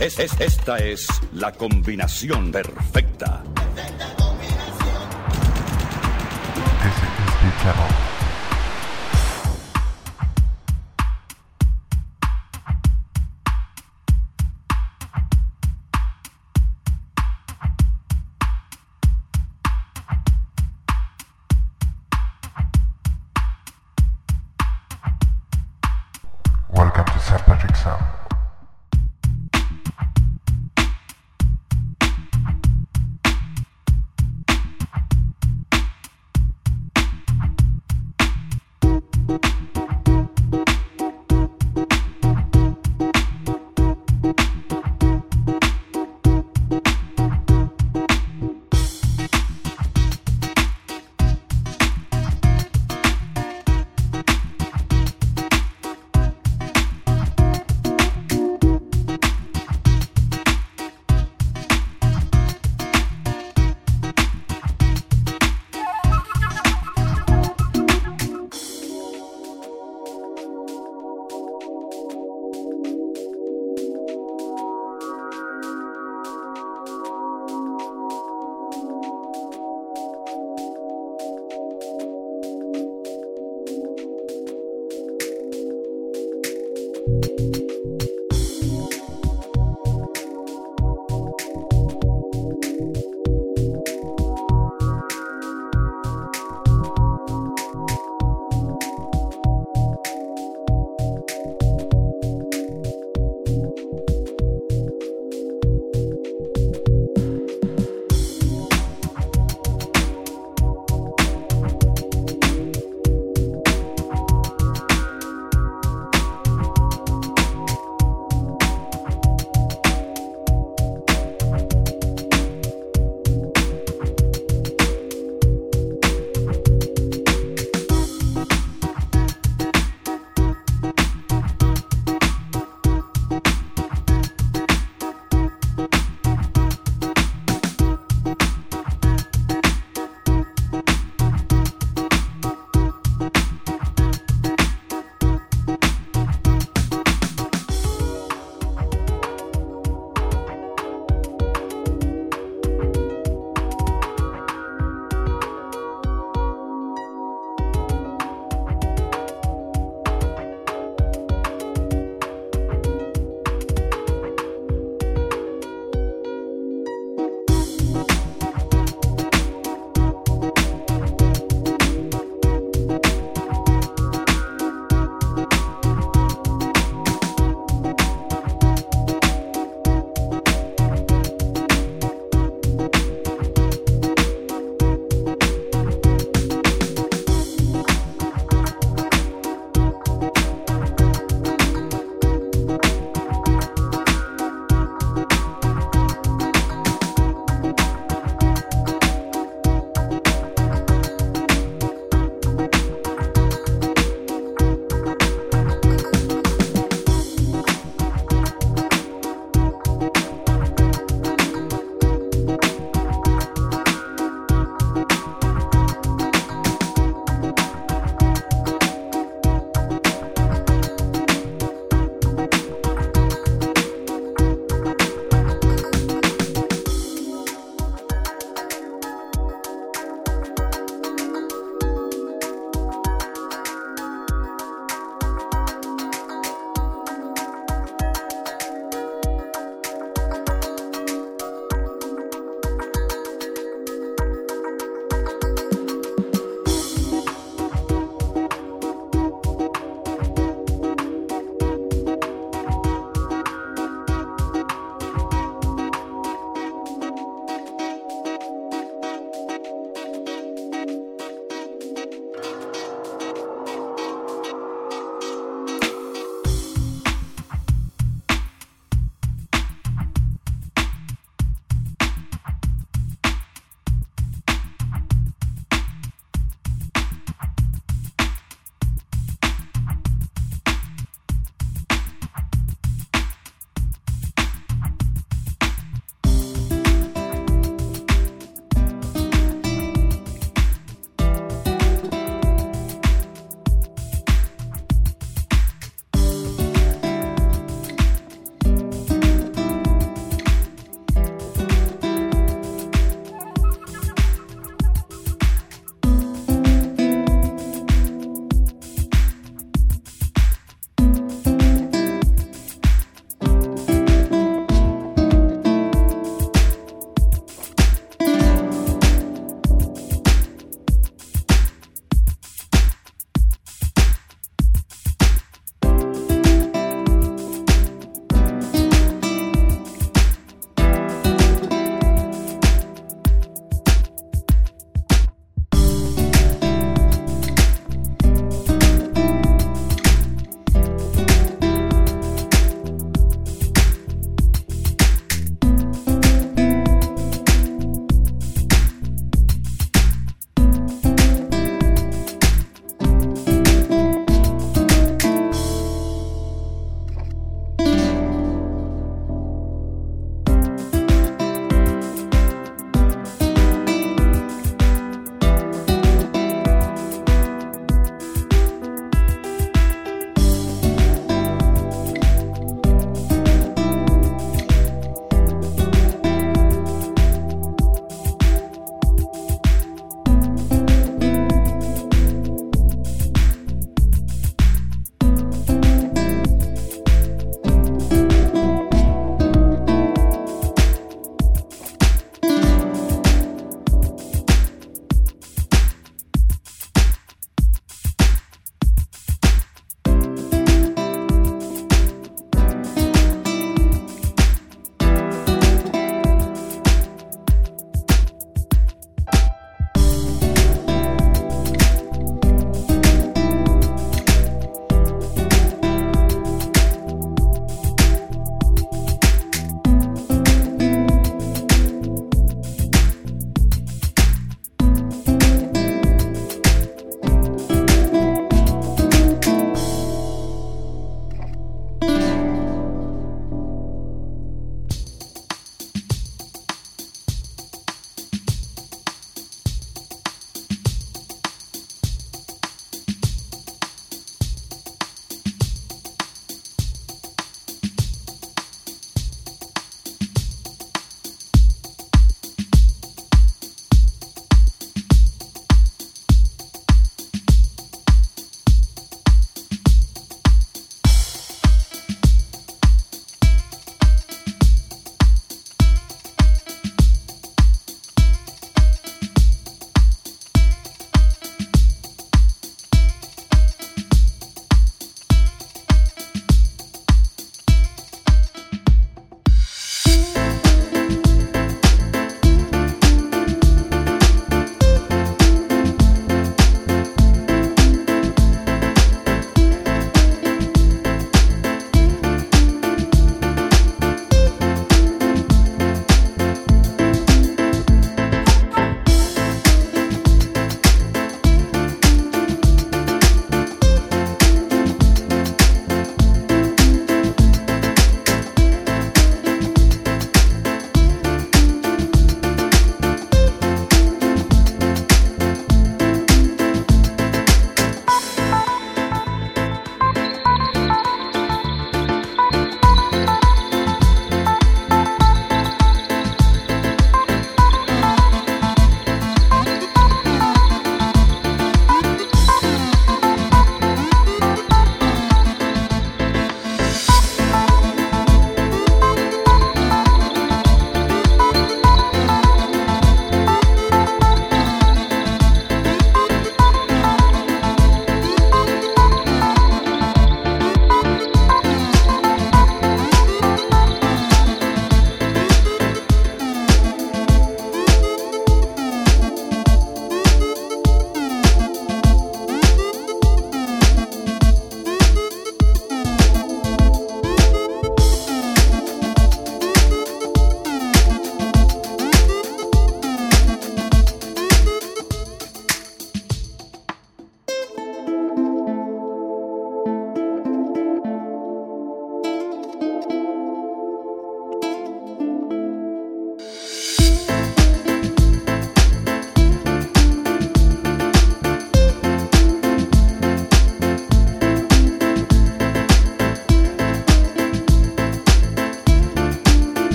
Es, es- esta es la combinación perfecta. This is the channel.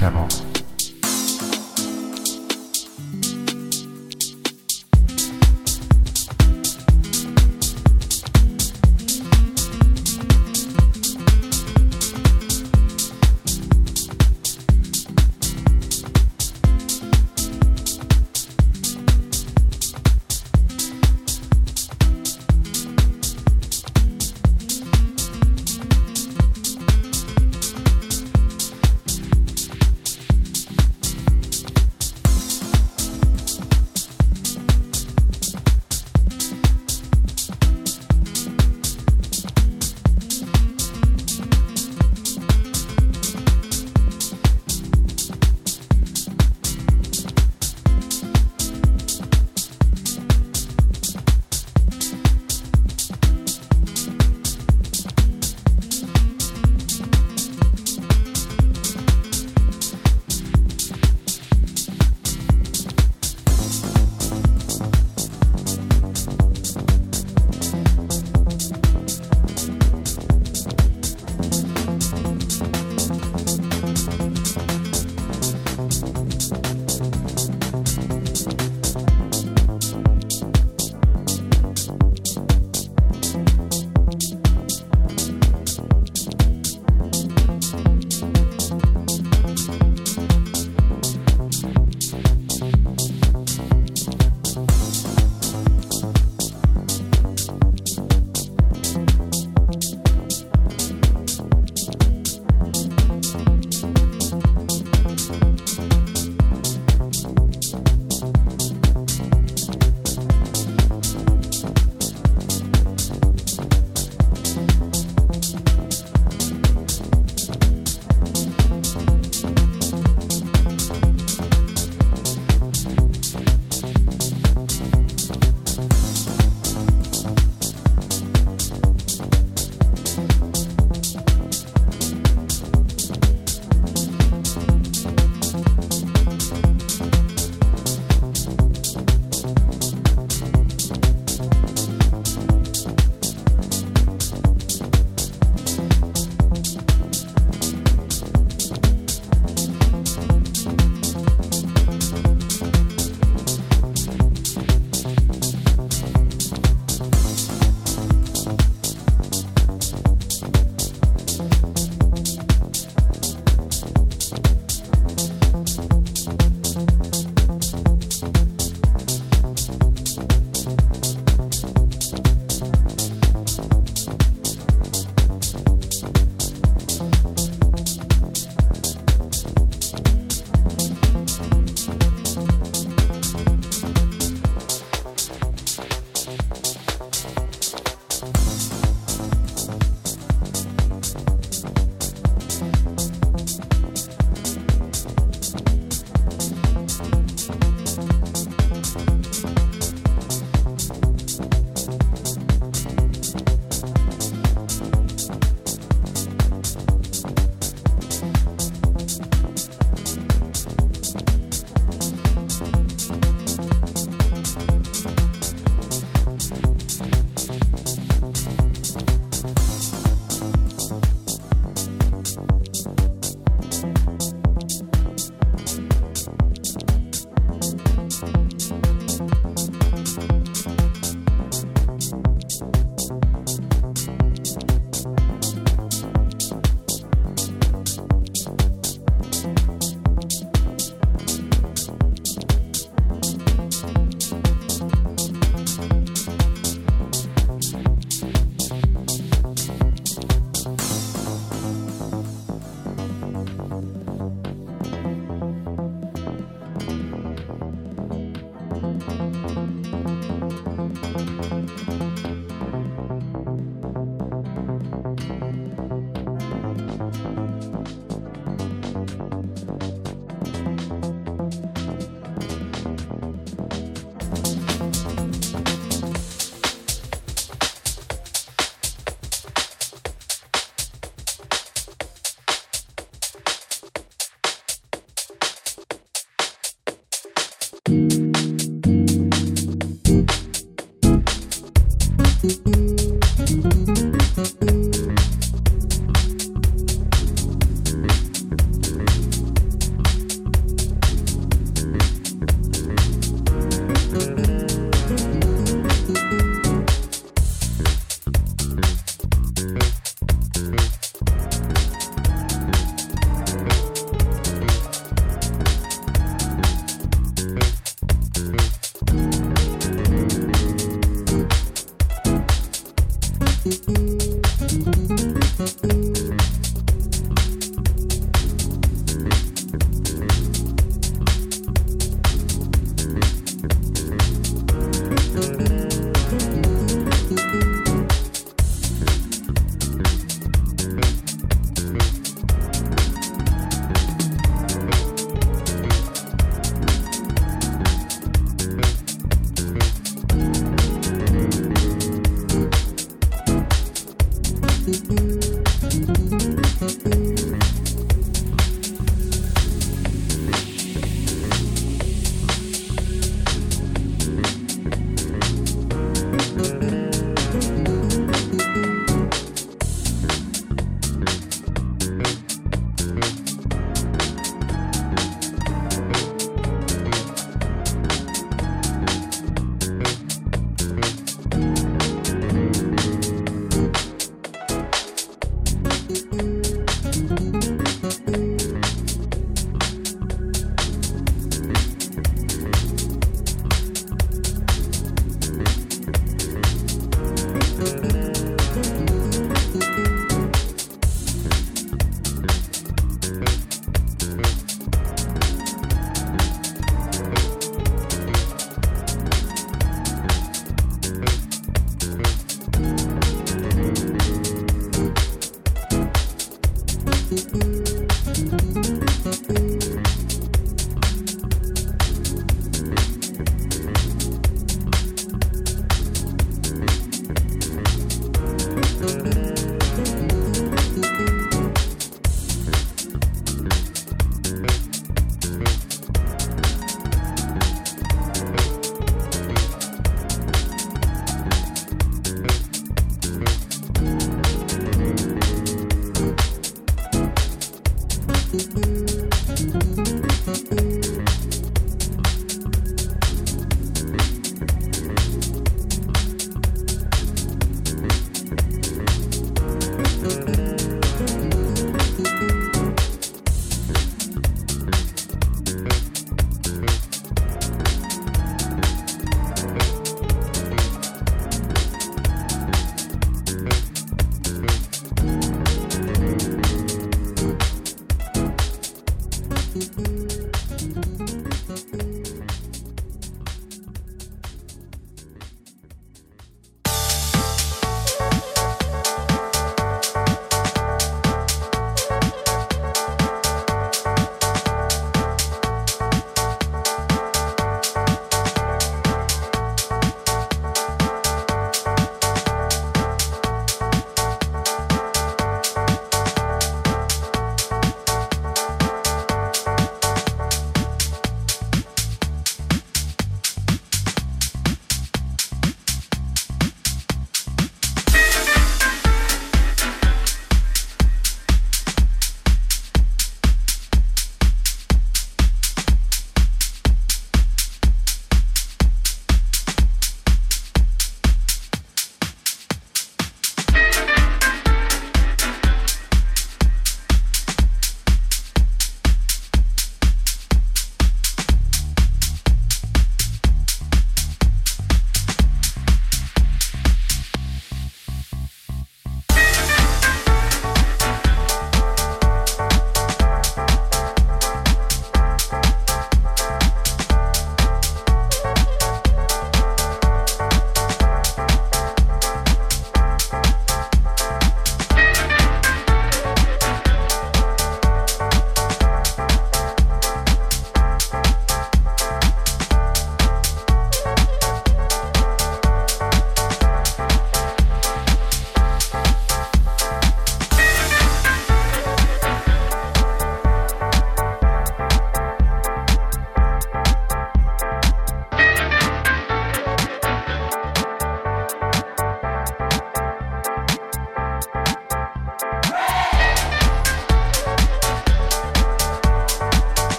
j'avance.